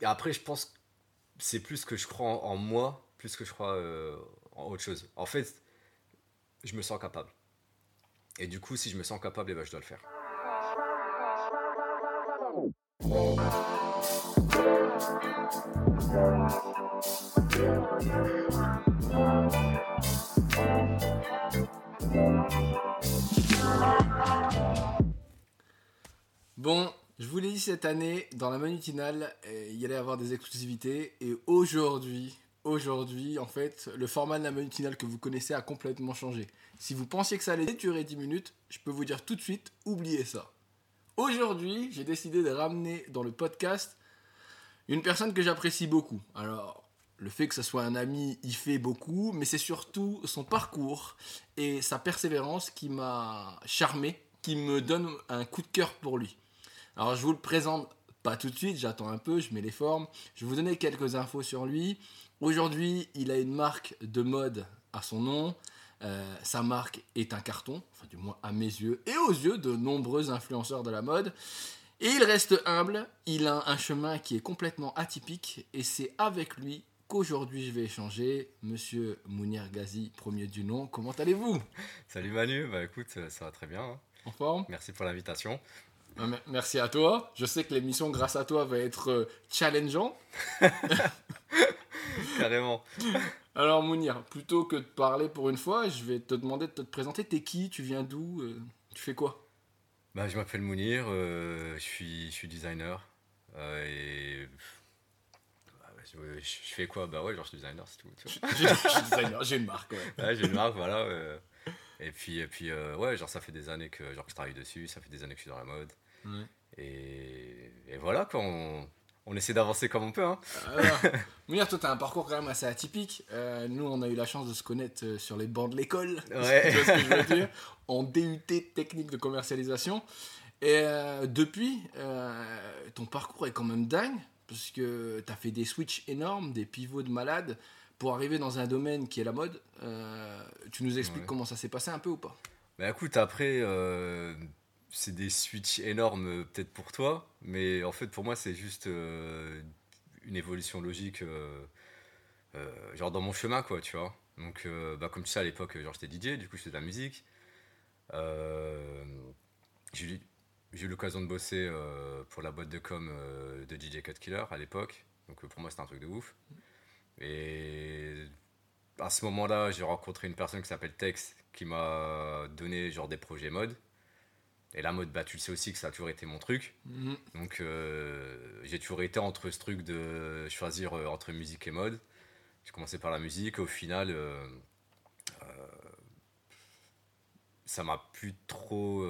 et après, je pense que c'est plus que je crois en, moi, plus que je crois euh, en autre chose. En fait, je me sens capable. Et du coup, si je me sens capable, eh ben, je dois le faire. Bon, je vous l'ai dit cette année, dans la manutinale, euh, il y allait avoir des exclusivités. Et aujourd'hui, aujourd'hui, en fait, le format de la manutinale que vous connaissez a complètement changé. Si vous pensiez que ça allait durer 10 minutes, je peux vous dire tout de suite, oubliez ça. Aujourd'hui, j'ai décidé de ramener dans le podcast une personne que j'apprécie beaucoup. Alors, le fait que ce soit un ami, il fait beaucoup, mais c'est surtout son parcours et sa persévérance qui m'a charmé, qui me donne un coup de cœur pour lui. Alors, je vous le présente pas tout de suite, j'attends un peu, je mets les formes. Je vais vous donner quelques infos sur lui. Aujourd'hui, il a une marque de mode à son nom. Euh, sa marque est un carton, enfin du moins à mes yeux et aux yeux de nombreux influenceurs de la mode. Et il reste humble, il a un chemin qui est complètement atypique et c'est avec lui qu'aujourd'hui je vais échanger. Monsieur Mounir Ghazi, premier du nom, comment allez-vous? Salut Manu, bah écoute, ça va très bien. hein. En forme? Merci pour l'invitation. Euh, mer- Merci à toi. Je sais que l'émission grâce à toi va être euh, challengeant. Carrément. Alors Mounir, plutôt que de parler pour une fois, je vais te demander de te présenter. T'es qui? Tu viens d'où? Euh, Tu fais quoi? Bah, je m'appelle Mounir, euh, je, suis, je suis designer. euh, et. bah, je, fais quoi? Bah ouais, genre je suis designer, c'est tout. Je suis designer, j'ai une marque. ouais. Ouais, j'ai une marque, voilà. et puis, et puis euh, ouais, genre ça fait des années que, genre, que je travaille dessus, ça fait des années que je suis dans la mode. Ouais. Et, et voilà, quoi, on, on essaie d'avancer comme on peut. Hein. Alors, Mounir, toi, t'as un parcours quand même assez atypique. Euh, nous, on a eu la chance de se connaître euh, sur les bancs de l'école. Ouais. Tu vois ce que je veux dire En DUT technique de commercialisation. Et euh, depuis, euh, ton parcours est quand même dingue. Parce que t'as fait des switches énormes, des pivots de malade pour arriver dans un domaine qui est la mode. Euh, tu nous expliques Ouais. comment ça s'est passé un peu ou pas? Bah écoute, après, euh, c'est des switches énormes euh, peut-être pour toi, mais en fait pour moi c'est juste euh, une évolution logique, euh, genre dans mon chemin quoi, tu vois. Donc bah, comme tu sais à l'époque, genre j'étais DJ, du coup je faisais de la musique. J'ai eu l'occasion de bosser pour la boîte de com de DJ Cut Killer à l'époque, donc pour moi c'était un truc de ouf. Et à ce moment-là, j'ai rencontré une personne qui s'appelle Tex qui m'a donné genre des projets mode. Et la mode, bah, tu le sais aussi que ça a toujours été mon truc. Mhm. Donc euh, j'ai toujours été entre ce truc de choisir euh, entre musique et mode. J'ai commencé par la musique, au final, euh, euh, ça m'a plus trop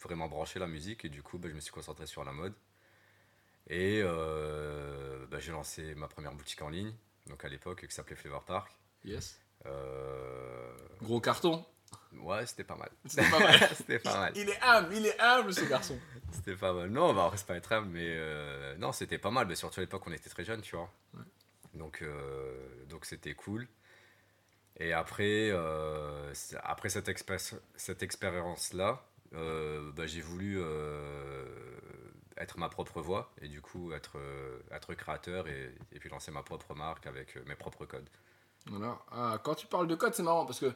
vraiment branché la musique et du coup bah, je me suis concentré sur la mode. Et bah, j'ai lancé ma première boutique en ligne, donc à l'époque qui s'appelait Flavor Park. Yes. Gros carton. Ouais, c'était pas mal. C'était pas mal. c'était pas mal. Il est humble, il est humble ce garçon. C'était pas mal. Non, bah, c'est pas être humble, mais euh, non, c'était pas mal. Mais surtout à l'époque, on était très jeunes, tu vois. Ouais. Donc, euh, donc c'était cool. Et après, euh, après cette, cette expérience-là, bah, j'ai voulu être ma propre voix et du coup être, être créateur et, et puis lancer ma propre marque avec mes propres codes. Voilà. Ah, quand tu parles de code, c'est marrant parce que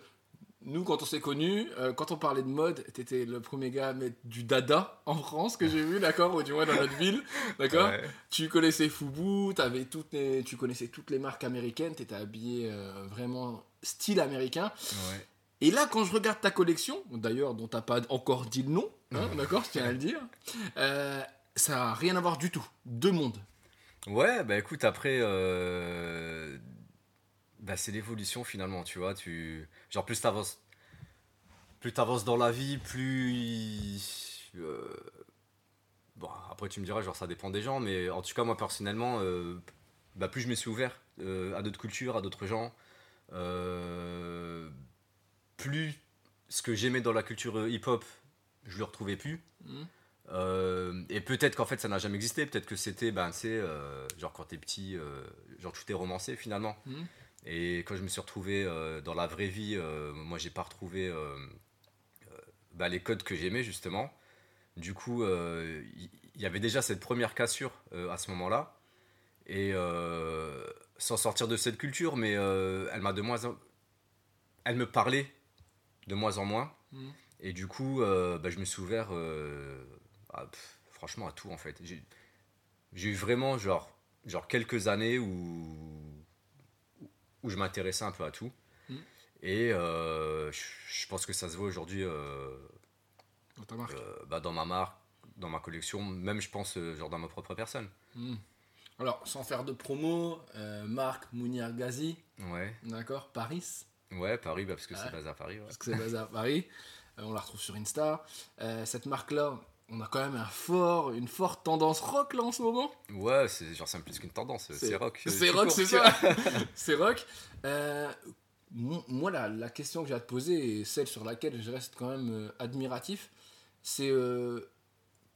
nous, quand on s'est connus, euh, quand on parlait de mode, t'étais le premier gars à mettre du dada en France que j'ai vu, d'accord, ou du moins dans notre ville, d'accord. Ouais. Tu connaissais Fubu, t'avais toutes les, tu connaissais toutes les marques américaines, t'étais habillé euh, vraiment style américain. Ouais. Et là, quand je regarde ta collection, d'ailleurs dont t'as pas encore dit le nom, hein, d'accord, je tiens à le dire, euh, ça a rien à voir du tout. Deux mondes. Ouais, bah écoute, après, bah, c'est l'évolution finalement, tu vois. Tu... Genre, plus t'avances, plus t'avances dans la vie, plus. euh, Bon, après, tu me diras, genre, ça dépend des gens, mais en tout cas, moi personnellement, euh, bah, plus je me suis ouvert euh, à d'autres cultures, à d'autres gens, plus ce que j'aimais dans la culture hip-hop, je le retrouvais plus. Mhm. Et peut-être qu'en fait ça n'a jamais existé, peut-être que c'était, ben tu sais, euh, genre quand t'es petit, genre tout est romancé finalement. Mhm. Et quand je me suis retrouvé dans la vraie vie, moi j'ai pas retrouvé bah, les codes que j'aimais justement. Du coup, euh, il il y, avait déjà cette première cassure euh, à ce moment-là. Et euh, sans sortir de cette culture, mais euh, elle m'a de moins en... Elle me parlait de moins en moins. Mhm. Et du coup, euh, bah, je me suis ouvert euh, à- pff, franchement à tout en fait. J'ai j'ai eu vraiment genre, genre quelques années où, où je m'intéressais un peu à tout. Et euh, je, pense que ça se voit aujourd'hui euh, Dans ta marque. euh, bah, dans ma marque, dans ma collection, même je pense genre dans ma propre personne. Mhm. Alors, sans faire de promo, euh, marque Mounir Ghazi, Ouais, d'accord Paris, ouais, Paris, bah, parce que Ouais. c'est basé à Paris. ouais. parce que c'est basé à Paris. Euh, on la retrouve sur Insta. Euh, cette marque-là, on a quand même un fort, une forte tendance rock là en ce moment. Ouais, c'est genre c'est plus qu'une tendance, C'est- rock. C'est rock, c'est ça. c'est rock. Moi, la, la question que j'ai à te poser, et celle sur laquelle je reste quand même euh, admiratif, c'est euh,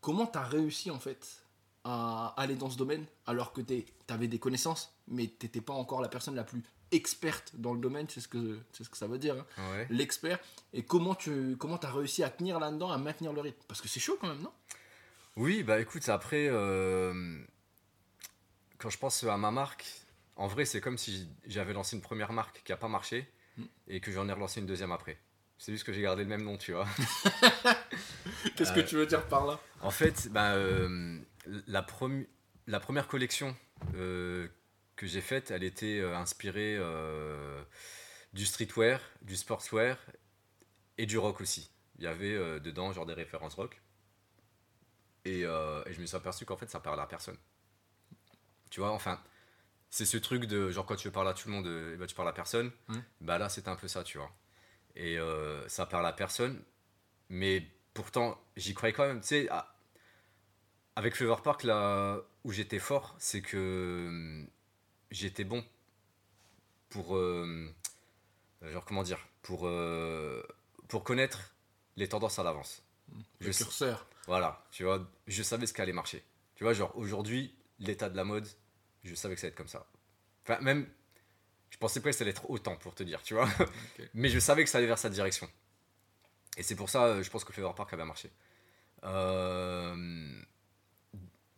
comment tu as réussi en fait à aller dans ce domaine alors que tu avais des connaissances, mais tu n'étais pas encore la personne la plus experte dans le domaine, c'est ce que, c'est ce que ça veut dire, hein, Ouais. l'expert. Et comment tu comment as réussi à tenir là-dedans, à maintenir le rythme? Parce que c'est chaud quand même, non? Oui, bah écoute, après, euh, quand je pense à ma marque, en vrai, c'est comme si j'avais lancé une première marque qui n'a pas marché Mm. et que j'en ai relancé une deuxième après. C'est juste que j'ai gardé le même nom, tu vois. Qu'est-ce que tu veux dire par là? En fait, bah, euh, la, premi- la première collection euh, que j'ai faite, elle était euh, inspirée euh, du streetwear, du sportswear et du rock aussi. Il y avait euh, dedans genre des références rock. Et, euh, et je me suis aperçu qu'en fait ça parlait à personne. Tu vois, enfin, c'est ce truc de genre quand tu parles à tout le monde, euh, eh ben, tu parles à personne. Ouais. Bah là, c'était un peu ça, tu vois. Et euh, ça parle à personne, mais pourtant, j'y croyais quand même. Tu sais, à- avec Flavor Park, là où j'étais fort, c'est que hum, j'étais bon pour. euh, genre, comment dire Pour, euh, pour connaître les tendances à l'avance. Le Je- curseur. Voilà, tu vois, je savais ce qui allait marcher. Tu vois, genre aujourd'hui, l'état de la mode, je savais que ça allait être comme ça. Enfin, même, je pensais pas que ça allait être autant pour te dire, tu vois. Mais je savais que ça allait vers cette direction. Et c'est pour ça, euh, je pense que Flavor Park avait marché. Euh,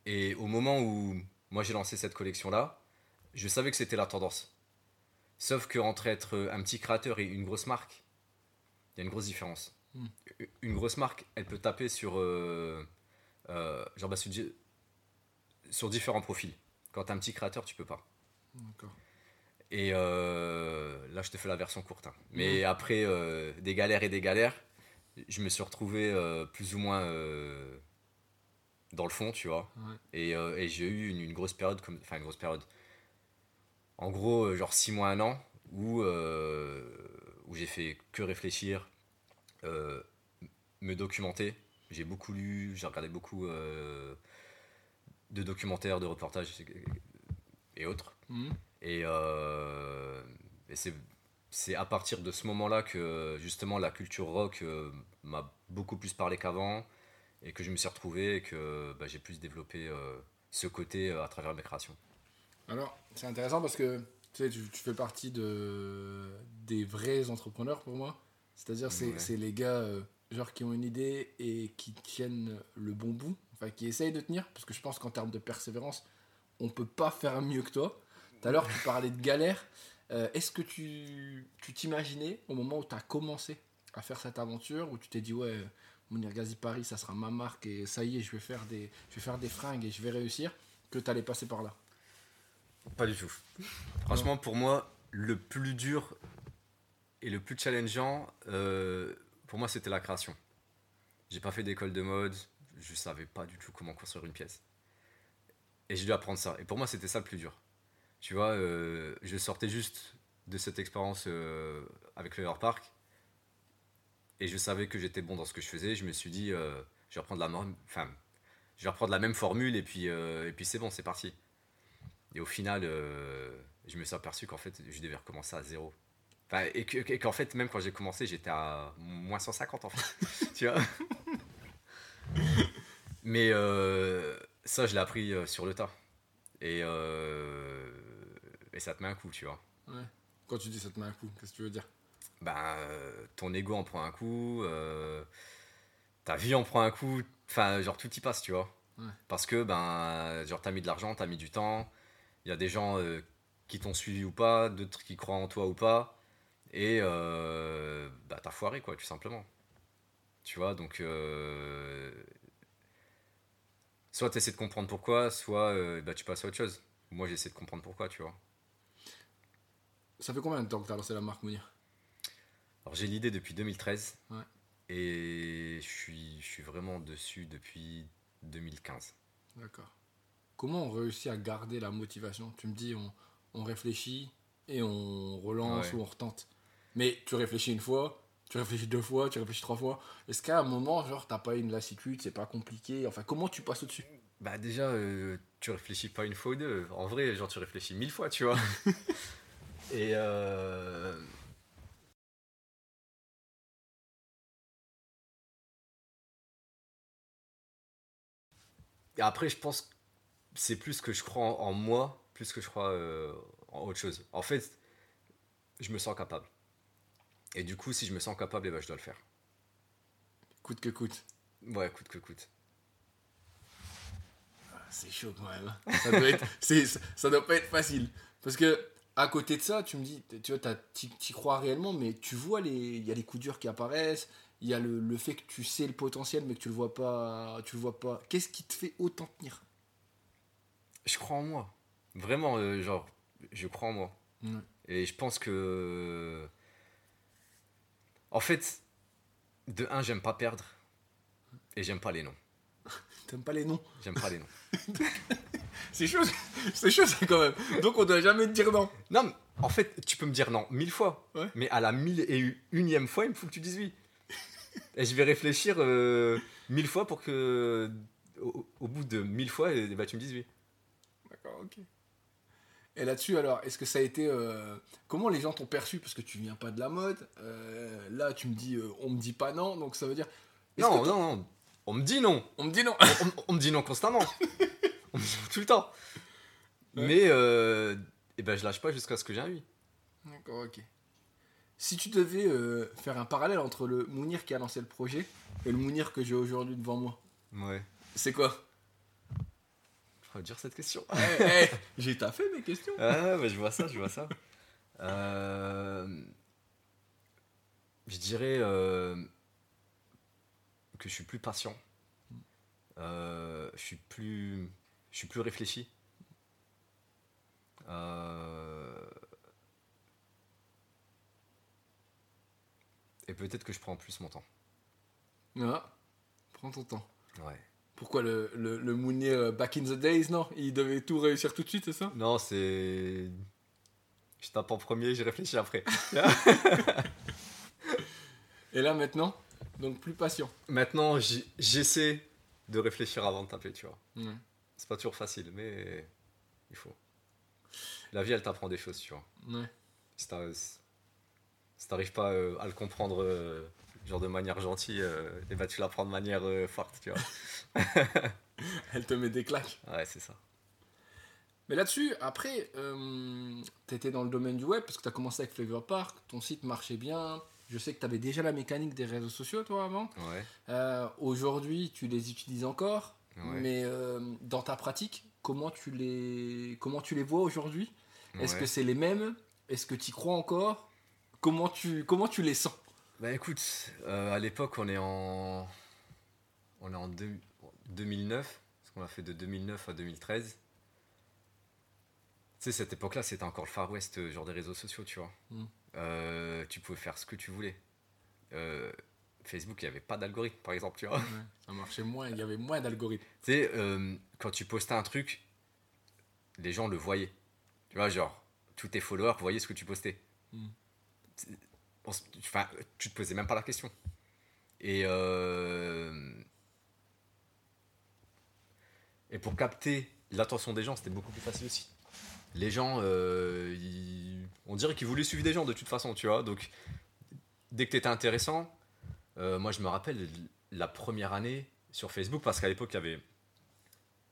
Et au moment où moi j'ai lancé cette collection-là, je savais que c'était la tendance. Sauf que entre être un petit créateur et une grosse marque, il y a une grosse différence. Hmm. Une grosse marque, elle peut taper sur, euh, euh, genre, bah, sur différents profils. Quand t'es un petit créateur, tu peux pas. D'accord. Et euh, là, je te fais la version courte. hein. Mais après euh, des galères et des galères, je me suis retrouvé euh, plus ou moins dans le fond, tu vois. Ouais. Et, et j'ai eu une, une grosse période, comme, enfin une grosse période. En gros, genre 6 mois, un an, où, où j'ai fait que réfléchir, me documenter. J'ai beaucoup lu, j'ai regardé beaucoup de documentaires, de reportages et autres. Mhm. Et, euh, et c'est, c'est à partir de ce moment-là que justement la culture rock euh, m'a beaucoup plus parlé qu'avant et que je me suis retrouvé et que bah, j'ai plus développé euh, ce côté euh, à travers mes créations. Alors, c'est intéressant parce que tu, sais, tu, tu fais partie de, des vrais entrepreneurs pour moi. C'est-à-dire, c'est Ouais. c'est les gars genre qui ont une idée et qui tiennent le bon bout, qui essayent de tenir, parce que je pense qu'en termes de persévérance, on peut pas faire mieux que toi. Tout à l'heure, tu parlais de galère. Euh, Est-ce que tu t'imaginais au moment où tu as commencé à faire cette aventure, où tu t'es dit, ouais, Mounir Ghazi Paris, ça sera ma marque et ça y est, je vais faire des, je vais faire des fringues et je vais réussir, que tu allais passer par là? Pas du tout. Franchement, pour moi, le plus dur et le plus challengeant, euh, pour moi, c'était la création. J'ai pas fait d'école de mode, je savais pas du tout comment construire une pièce. Et j'ai dû apprendre ça. Et pour moi, c'était ça le plus dur. Tu vois, euh, je sortais juste de cette expérience euh, avec le Air Park. Et je savais que j'étais bon dans ce que je faisais. Je me suis dit, euh, je vais reprendre la, même- enfin, je vais reprendre la même formule et puis, et puis c'est bon, c'est parti. Et au final, je me suis aperçu qu'en fait, je devais recommencer à zéro. Enfin, et qu'en fait, même quand j'ai commencé, j'étais à moins 150 en fait. tu vois? Mais euh, ça, je l'ai appris euh, sur le tas. Et, euh, et ça te met un coup, tu vois. Ouais. Quand tu dis ça te met un coup, qu'est-ce que tu veux dire? Euh, ton ego en prend un coup, euh, ta vie en prend un coup, enfin, genre tout y passe, tu vois. Ouais. Parce que, ben, genre, t'as mis de l'argent, t'as mis du temps, Il y a des gens qui t'ont suivi ou pas, d'autres qui croient en toi ou pas. Et bah, t'as foiré, quoi, tout simplement. Tu vois, donc. euh, soit tu essaies de comprendre pourquoi, soit euh, bah, tu passes à autre chose. Moi, j'essaie de comprendre pourquoi, tu vois. Ça fait combien de temps que tu as lancé la marque Mounir? Alors, j'ai l'idée depuis 2013. Ouais. Et je suis, je suis vraiment dessus depuis 2015. D'accord. Comment on réussit à garder la motivation? Tu me dis, on, on réfléchit et on relance Ouais. ou on retente. Mais tu réfléchis une fois, tu réfléchis deux fois, tu réfléchis trois fois. Est-ce qu'à un moment, genre, t'as pas une lassitude, c'est pas compliqué? Enfin, comment tu passes au-dessus? Bah déjà, euh, tu réfléchis pas une fois ou deux. En vrai, genre tu réfléchis mille fois, tu vois. Et euh, Et après, je pense que c'est plus que je crois en, en moi, plus que je crois euh, en autre chose. En fait, je me sens capable. Et du coup, si je me sens capable, eh ben, je dois le faire. Coûte que coûte. Ouais, coûte que coûte. Ah, C'est chaud quand même. Ça doit, être, c'est- ça doit pas être facile. Parce que, à côté de ça, tu me dis, tu vois, t'y crois réellement, mais tu vois, les- il y a les coups durs qui apparaissent, il y a le, le fait que tu sais le potentiel, mais que tu le vois pas. Tu le vois pas. Qu'est-ce qui te fait autant tenir? Je crois en moi. Vraiment, euh, genre, je crois en moi. Et je pense que. En fait, de un, j'aime pas perdre. Et j'aime pas les noms. T'aimes pas les noms J'aime pas les noms. C'est chaud, c'est chaud ça quand même. Donc on doit jamais te dire non. Non, mais en fait, tu peux me dire non mille fois. Ouais. Mais à la mille et unième fois, il me faut que tu dises oui. Et je vais réfléchir euh, mille fois pour que. Au, au bout de mille fois, eh ben, tu me dises oui. D'accord, ok. Et là-dessus, alors, est-ce que ça a été. euh, comment les gens t'ont perçu? Parce que tu viens pas de la mode. euh, là, tu me dis, euh, on me dit pas non, donc ça veut dire. Non, non, non. On me dit non. On me dit non. on, on- on me dit non constamment. on me dit non tout le temps. Ouais. Mais euh, eh ben, je lâche pas jusqu'à ce que j'ai un oui. D'accord, ok. Si tu devais faire un parallèle entre le Mounir qui a lancé le projet et le Mounir que j'ai aujourd'hui devant moi, Ouais. c'est quoi? Vais dire cette question. Eh, eh, J'ai taffé mes questions. Ah, bah, je vois ça, je vois ça. Euh, je dirais euh, que je suis plus patient. Euh, je suis plus, je suis plus réfléchi. Et peut-être que je prends plus mon temps. Ah, prends ton temps. Ouais. Pourquoi le, le, le Mounir euh, back in the days, non? Il devait tout réussir tout de suite, c'est ça? Non, c'est. Je tape en premier, je réfléchis après. Et là maintenant, donc plus patient. Maintenant, j'essaie de réfléchir avant de taper, tu vois. C'est pas toujours facile, mais il faut. La vie, elle t'apprend des choses, tu vois. Ouais. Si t'arrives pas euh, à le comprendre euh, genre de manière gentille, euh, et bah tu l'apprends de manière euh, forte, tu vois. Elle te met des claques. Ouais, c'est ça. Mais là-dessus, après, euh, tu étais dans le domaine du web parce que tu as commencé avec Flavor Park, ton site marchait bien. Je sais que tu avais déjà la mécanique des réseaux sociaux, toi, avant. Ouais. Euh, Aujourd'hui, tu les utilises encore. Ouais. Mais dans ta pratique, comment tu les, comment tu les vois aujourd'hui? Est-ce ouais. que c'est les mêmes? Est-ce que tu y crois encore? Comment tu, comment tu les sens? Bah écoute, euh, à l'époque, on est en. On est en deux- 2009, parce qu'on a fait de 2009 à 2013. Tu sais, cette époque-là, c'était encore le Far West, euh, genre des réseaux sociaux, tu vois. Mm. Euh, tu pouvais faire ce que tu voulais. Euh, Facebook, il n'y avait pas d'algorithme, par exemple, tu vois. Ça marchait moins, il y avait moins d'algorithmes. Tu sais, euh, quand tu postais un truc, les gens le voyaient. Tu vois, genre, tous tes followers voyaient ce que tu postais. Mm. C'est- on se- Enfin, tu te posais même pas la question. Et, euh, et pour capter l'attention des gens, c'était beaucoup plus facile aussi. Les gens, euh, ils- on dirait qu'ils voulaient suivre des gens de toute façon, tu vois. Donc, dès que tu étais intéressant, euh, moi je me rappelle la première année sur Facebook, parce qu'à l'époque, il y avait,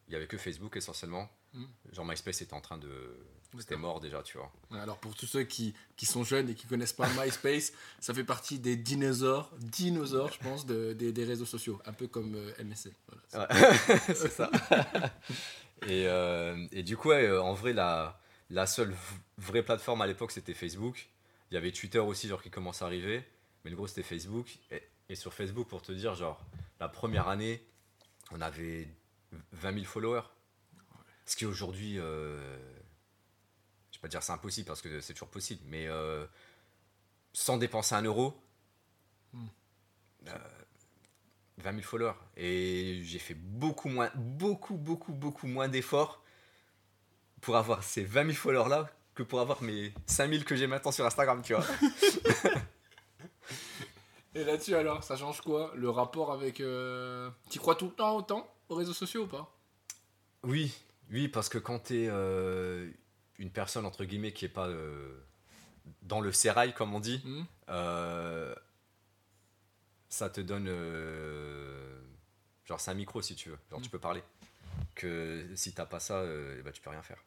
il y avait que Facebook essentiellement. Mm. Genre MySpace était en train de. C'était mort déjà, tu vois. Alors pour tous ceux qui, qui sont jeunes et qui connaissent pas MySpace, ça fait partie des dinosaures, dinosaures je pense, de- des, des réseaux sociaux, un peu comme euh, MSN. Voilà. Ouais, c'est ça. Et, euh, et du coup, ouais, euh, en vrai, la, la seule vraie plateforme à l'époque, c'était Facebook. Il y avait Twitter aussi, genre, qui commence à arriver. Mais le gros, c'était Facebook. Et, et sur Facebook, pour te dire, genre, la première année, on avait 20 000 followers. Ce qui aujourd'hui, euh, je vais pas dire c'est impossible parce que c'est toujours possible, mais euh, sans dépenser un euro, Hmm. euh, 20 000 followers. Et j'ai fait beaucoup moins, beaucoup, beaucoup, beaucoup moins d'efforts pour avoir ces 20 000 followers là que pour avoir mes 5 000 que j'ai maintenant sur Instagram, tu vois. Et là-dessus, alors, ça change quoi Le rapport avec. Euh... Tu crois tout le temps autant aux réseaux sociaux ou pas? Oui, oui, parce que quand tu es une personne, entre guillemets, qui est pas euh, dans le sérail, comme on dit, Hmm euh, ça te donne. euh, genre, c'est un micro si tu veux. Genre, tu Mm. peux parler. Que si t'as pas ça, euh, ben, tu peux rien faire.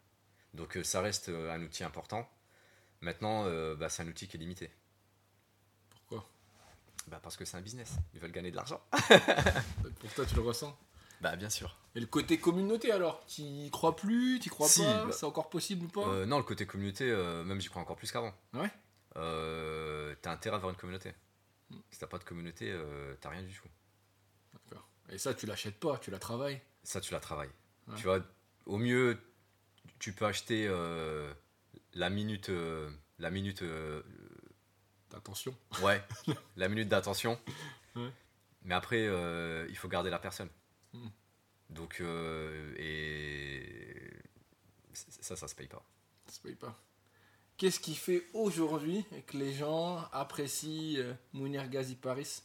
Donc, ça reste un outil important. Maintenant, bah, c'est un outil qui est limité. Pourquoi? Bah, parce que c'est un business. Ils veulent gagner de l'argent. Pour toi, tu le ressens? Bah, bien sûr. Et le côté communauté alors? Tu y crois plus? Tu crois Si, pas? Bah- C'est encore possible ou pas? Euh, non, le côté communauté, euh, même j'y crois encore plus qu'avant. Ouais Euh, t'as intérêt à avoir une communauté. Mm. Si t'as pas de communauté, t'as rien du tout. D'accord. Et ça, tu l'achètes pas, tu la travailles? Ça, tu la travailles. Ouais. Tu vois, au mieux, tu peux acheter la minute, la minute, euh, Attention. ouais, la minute d'attention. Ouais. Mais après, il faut garder la personne. Mm. Donc, euh, et ça, ça se paye pas. Ça se paye pas. Qu'est-ce qui fait aujourd'hui que les gens apprécient euh, Mounir Ghazi Paris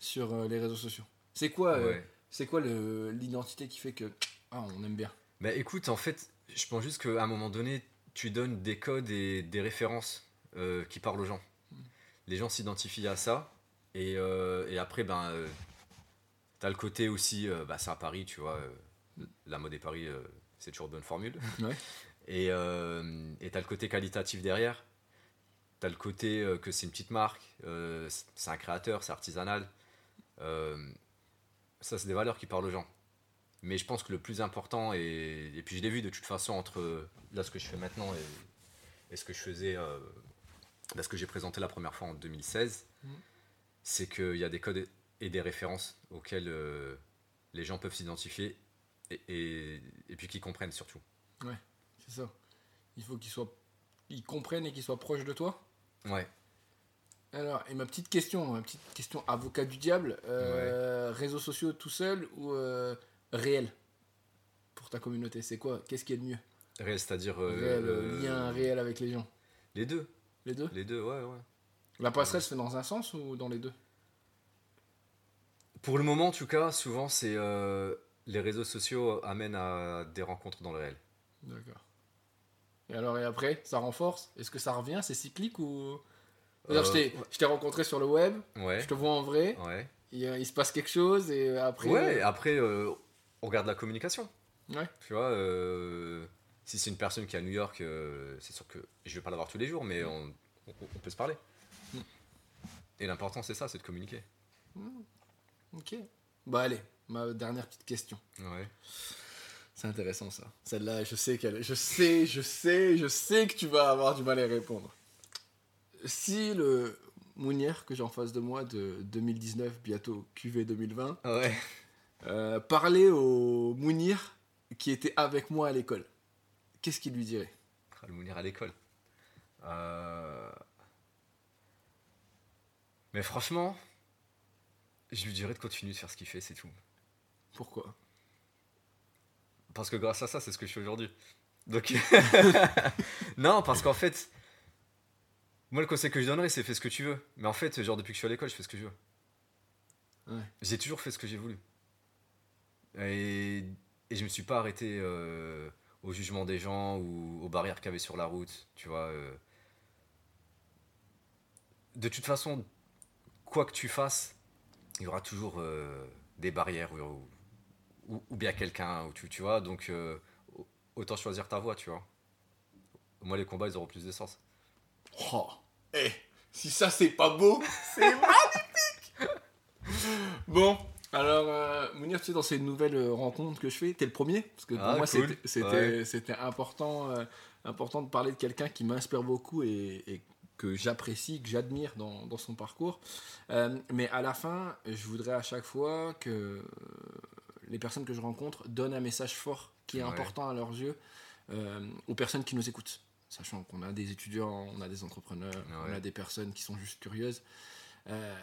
sur euh, les réseaux sociaux? C'est quoi, Ouais. c'est quoi l'identité qui fait que ah, on aime bien? Bah écoute, en fait, je pense juste qu'à un moment donné, tu donnes des codes et des références euh, qui parlent aux gens. Les gens s'identifient à ça. Et, euh, et après, ben, t'as le côté aussi, euh, bah, c'est à Paris, tu vois. euh, la mode et Paris, euh, c'est toujours une bonne formule. Ouais. Et t'as le côté qualitatif derrière. T'as le côté que c'est une petite marque, c'est- un créateur, c'est artisanal. Ça, c'est des valeurs qui parlent aux gens. Mais je pense que le plus important, et, et puis je l'ai vu de toute façon entre là ce que je fais maintenant et, et ce que je faisais, euh, là, ce que j'ai présenté la première fois en 2016, Mhm. c'est qu'il y a des codes et des références auxquelles euh, les gens peuvent s'identifier et, et, et puis qu'ils comprennent surtout. C'est ça. Il faut qu'ils soient, ils comprennent et qu'ils soient proches de toi. Ouais. Alors, et ma petite question, ma petite question avocat du diable, euh, réseaux sociaux tout seul ou euh, réel pour ta communauté? C'est quoi? Qu'est-ce qui est le mieux? Réel, c'est-à-dire. euh, Réel, lien réel avec les gens. Les deux. Les deux? Les deux, ouais, ouais. La passerelle se fait dans un sens ou dans les deux? Pour le moment, en tout cas, souvent, c'est. euh, les réseaux sociaux amènent à des rencontres dans le réel. D'accord. Et alors, et après, ça renforce? Est-ce que ça revient? C'est cyclique ou? Euh, t'ai- je t'ai rencontré sur le web, Ouais. je te vois en vrai, Ouais. il, se passe quelque chose et euh, après. Ouais, après, euh, on regarde la communication. Ouais. Tu vois, si c'est une personne qui est à New York, c'est sûr que je vais pas la voir tous les jours, mais on, on- on peut se parler. Mm. Et l'important, c'est ça, c'est de communiquer. Ok. Bah, allez, ma dernière petite question. Ouais. C'est intéressant ça. Celle-là, je sais qu'elle. Je sais, je sais, je sais que tu vas avoir du mal à y répondre. Si le Mounir que j'ai en face de moi de 2019, bientôt QV 2020, Ouais. euh, parlait au Mounir qui était avec moi à l'école, qu'est-ce qu'il lui dirait? Le Mounir à l'école. Euh, Mais franchement, je lui dirais de continuer de faire ce qu'il fait, c'est tout. Pourquoi? Parce que grâce à ça, c'est ce que je fais aujourd'hui. Donc. non, parce qu'en fait, moi, le conseil que je donnerais, c'est fais ce que tu veux. Mais en fait, genre, depuis que je suis à l'école, je fais ce que je veux. Ouais. J'ai toujours fait ce que j'ai voulu. Et, et je me suis pas arrêté euh, au jugement des gens ou aux barrières qu'il y avait sur la route, tu vois. euh. De toute façon, quoi que tu fasses, il y aura toujours euh, des barrières ou, ou, ou bien quelqu'un, ou tu, tu vois. Donc, euh, autant choisir ta voie, tu vois. Moi, les combats, ils auront plus de sens. Oh, eh, si ça c'est pas beau, c'est magnifique Bon, Alors, euh, Mounir, tu sais, dans ces nouvelles euh, rencontres que je fais, t'es le premier. Parce que pour Ah, moi, cool. c'était- Ouais. important, euh, important de parler de quelqu'un qui m'inspire beaucoup et, et que j'apprécie, que j'admire dans, dans son parcours. Euh, mais à la fin, je voudrais à chaque fois que euh, les personnes que je rencontre donnent un message fort qui est Ouais. important à leurs yeux euh, aux personnes qui nous écoutent. Sachant qu'on a des étudiants, on a des entrepreneurs, on a des personnes qui sont juste curieuses. Euh,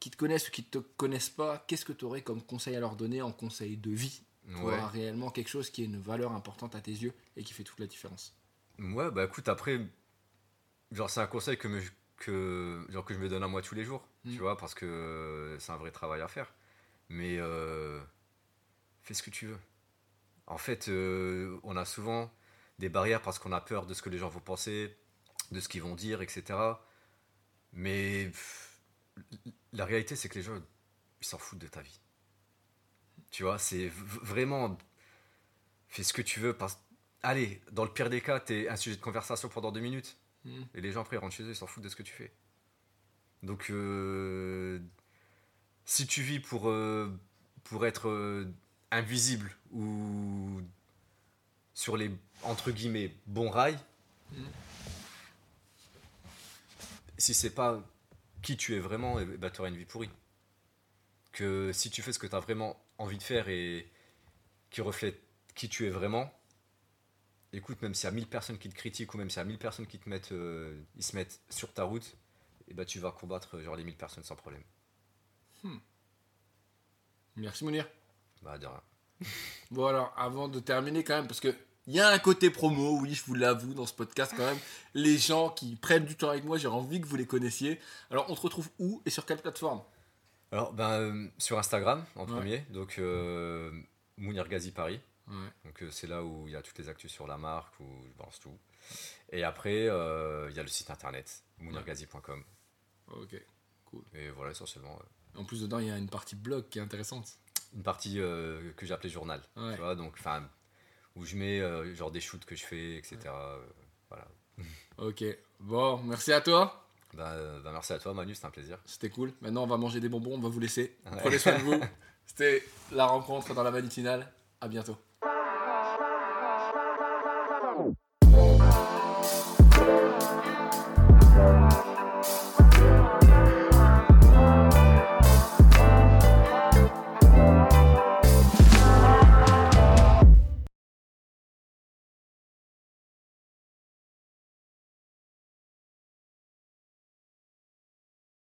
qui te connaissent ou qui te connaissent pas, qu'est-ce que tu aurais comme conseil à leur donner en conseil de vie pour Ouais. avoir réellement quelque chose qui est une valeur importante à tes yeux et qui fait toute la différence? Ouais, bah écoute, après, genre c'est un conseil que, me, que, genre, que je me donne à moi tous les jours, Mm. tu vois, parce que c'est un vrai travail à faire. Mais euh, fais ce que tu veux. En fait, euh, on a souvent des barrières parce qu'on a peur de ce que les gens vont penser, de ce qu'ils vont dire, etc. Mais pff, la réalité, c'est que les gens, ils s'en foutent de ta vie. Tu vois, c'est vraiment. Fais ce que tu veux. Parce... Allez, dans le pire des cas, t'es un sujet de conversation pendant deux minutes. Et les gens après rentrent chez eux, ils s'en foutent de ce que tu fais. Donc, euh, si tu vis pour, euh, pour être euh, invisible ou sur les entre guillemets bons rails, si c'est pas qui tu es vraiment, eh ben, tu auras une vie pourrie. Que si tu fais ce que tu as vraiment envie de faire et qui reflète qui tu es vraiment, écoute, même s'il y a 1000 personnes qui te critiquent ou même s'il y a 1000 personnes qui te mettent, euh, ils se mettent sur ta route, et ben, tu vas combattre euh, genre les 1000 personnes sans problème. Merci Mounir. Bah, de rien. Bon alors, avant de terminer quand même, parce que il y a un côté promo, oui, je vous l'avoue, dans ce podcast quand même. Les gens qui prennent du temps avec moi, j'ai envie que vous les connaissiez. Alors, on te retrouve où et sur quelle plateforme? Alors, ben, euh, sur Instagram en Ouais. premier, donc euh, Mounir Ghazi Paris. Ouais. Donc euh, c'est là où il y a toutes les actus sur la marque, où je balance tout. Et après, euh, il y a le site internet, mounirghazi.com. Ok. Et voilà, essentiellement, En plus, dedans, il y a une partie blog qui est intéressante. une partie euh, que j'ai appelée journal. Ouais. Tu vois, donc, enfin, où je mets genre des shoots que je fais, etc. voilà. Ok. Bon, merci à toi. Bah, bah, merci à toi, Manu, c'était un plaisir. C'était cool. Maintenant, on va manger des bonbons, on va vous laisser. Prenez soin de vous. C'était la rencontre dans la matinale. À bientôt.